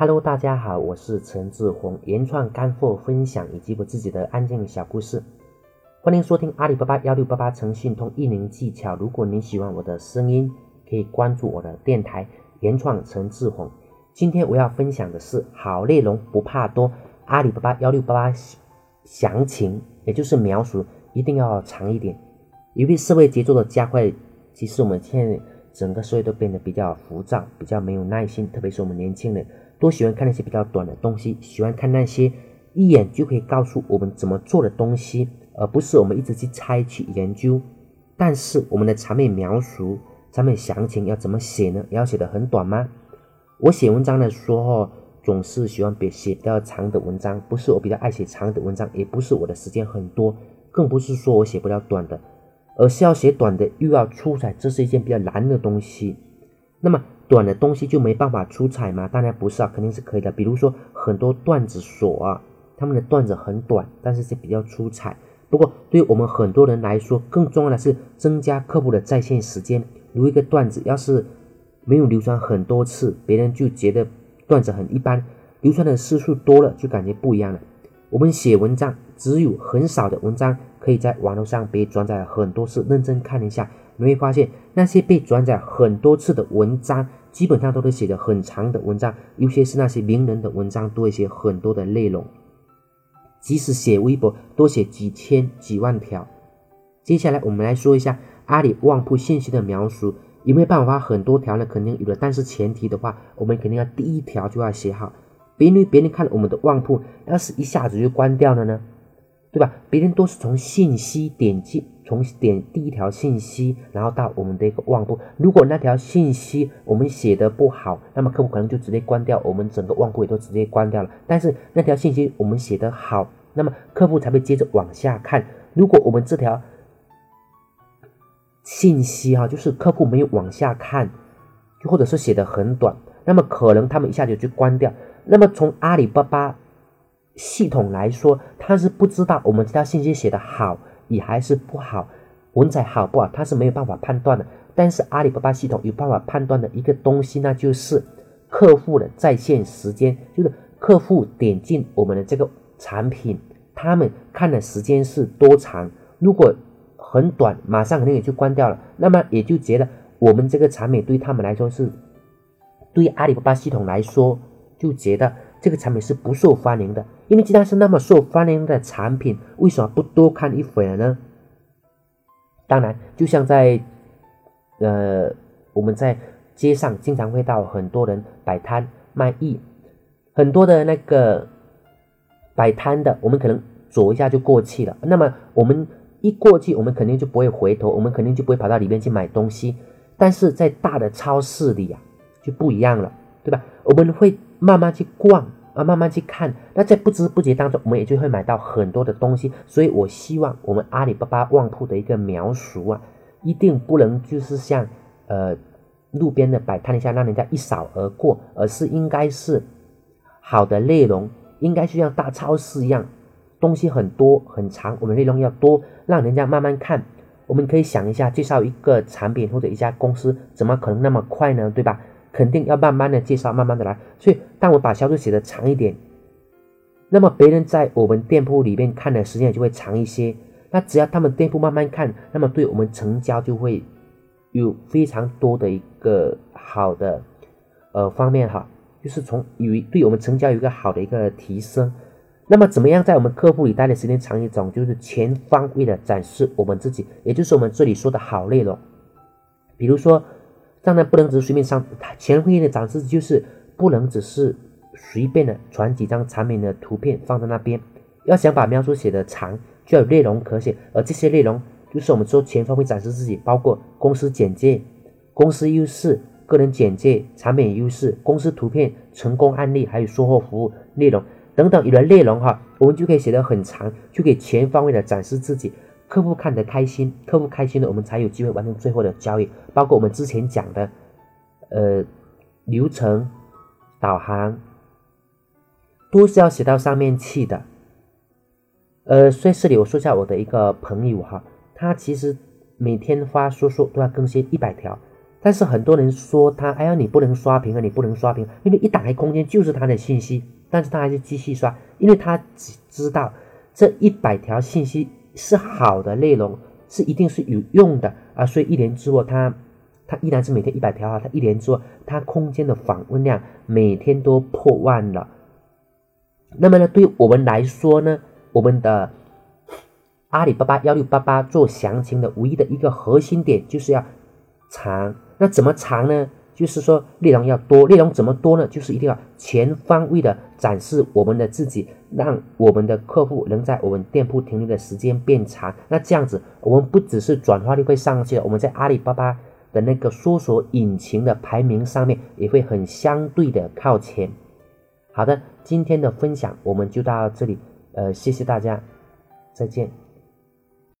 Hello，大家好，我是陈志宏，原创干货分享以及我自己的安静小故事，欢迎收听阿里巴巴幺六八八诚信通运营技巧。如果您喜欢我的声音，可以关注我的电台原创陈志宏。今天我要分享的是好内容不怕多，阿里巴巴幺六八八详情，也就是描述一定要长一点。由于社会节奏的加快，其实我们现在整个社会都变得比较浮躁，比较没有耐心，特别是我们年轻人。都喜欢看那些比较短的东西，喜欢看那些一眼就可以告诉我们怎么做的东西，而不是我们一直去猜去研究。但是我们的产品描述、产品详情要怎么写呢？要写的很短吗？我写文章的时候总是喜欢别写比较长的文章，不是我比较爱写长的文章，也不是我的时间很多，更不是说我写不了短的，而是要写短的又要出彩，这是一件比较难的东西。那么。短的东西就没办法出彩吗？当然不是啊，肯定是可以的。比如说很多段子手啊，他们的段子很短，但是是比较出彩。不过对于我们很多人来说，更重要的是增加客户的在线时间。如一个段子要是没有流传很多次，别人就觉得段子很一般；流传的次数多了，就感觉不一样了。我们写文章，只有很少的文章可以在网络上被转载很多次。认真看一下，你会发现那些被转载很多次的文章。基本上都是写的很长的文章，尤其是那些名人的文章，都会写很多的内容。即使写微博，多写几千几万条。接下来我们来说一下阿里旺铺信息的描述，有没有办法发很多条呢？肯定有的，但是前提的话，我们肯定要第一条就要写好。别人别人看了我们的旺铺，要是一下子就关掉了呢？对吧？别人都是从信息点击，从点第一条信息，然后到我们的一个旺铺。如果那条信息我们写的不好，那么客户可能就直接关掉，我们整个旺铺也都直接关掉了。但是那条信息我们写的好，那么客户才会接着往下看。如果我们这条信息哈，就是客户没有往下看，或者是写的很短，那么可能他们一下就就关掉。那么从阿里巴巴。系统来说，它是不知道我们这条信息写的好也还是不好，文采好不好，它是没有办法判断的。但是阿里巴巴系统有办法判断的一个东西，那就是客户的在线时间，就是客户点进我们的这个产品，他们看的时间是多长。如果很短，马上肯定也就关掉了，那么也就觉得我们这个产品对他们来说是，对阿里巴巴系统来说就觉得。这个产品是不受欢迎的，因为既然是那么受欢迎的产品，为什么不多看一会儿呢？当然，就像在，呃，我们在街上经常会到很多人摆摊卖艺，很多的那个摆摊的，我们可能走一下就过去了。那么我们一过去，我们肯定就不会回头，我们肯定就不会跑到里面去买东西。但是在大的超市里呀，就不一样了，对吧？我们会。慢慢去逛啊，慢慢去看，那在不知不觉当中，我们也就会买到很多的东西。所以我希望我们阿里巴巴旺铺的一个描述啊，一定不能就是像呃路边的摆摊一下，让人家一扫而过，而是应该是好的内容，应该是像大超市一样，东西很多很长，我们内容要多，让人家慢慢看。我们可以想一下，介绍一个产品或者一家公司，怎么可能那么快呢？对吧？肯定要慢慢的介绍，慢慢的来。所以，当我把销售写的长一点，那么别人在我们店铺里面看的时间也就会长一些。那只要他们店铺慢慢看，那么对我们成交就会有非常多的一个好的呃方面哈，就是从有对我们成交有一个好的一个提升。那么怎么样在我们客户里待的时间长一种，就是全方位的展示我们自己，也就是我们这里说的好内容，比如说。当然不能只随便上，前会议的展示就是不能只是随便的传几张产品的图片放在那边。要想把描述写的长，就要有内容可写，而这些内容就是我们说全方位展示自己，包括公司简介、公司优势、个人简介、产品优势、公司图片、成功案例，还有售后服务内容等等，有了内容哈，我们就可以写得很长，就可以全方位的展示自己。客户看得开心，客户开心了，我们才有机会完成最后的交易。包括我们之前讲的，呃，流程导航都是要写到上面去的。呃，在这里我说一下我的一个朋友哈，他其实每天发说说都要更新一百条，但是很多人说他，哎呀，你不能刷屏啊，你不能刷屏，因为一打开空间就是他的信息，但是他还是继续刷，因为他只知道这一百条信息是好的内容，是一定是有用的啊，所以一年之后他他依然是每天一百条啊，他一年之后他空间的访问量每天都破万了。那么呢，对我们来说呢，我们的阿里巴巴幺六八八做详情的唯一的一个核心点就是要长。那怎么长呢？就是说内容要多，内容怎么多呢？就是一定要全方位的展示我们的自己，让我们的客户能在我们店铺停留的时间变长。那这样子，我们不只是转化率会上去了，我们在阿里巴巴的那个搜索引擎的排名上面也会很相对的靠前。好的，今天的分享我们就到这里，呃，谢谢大家，再见。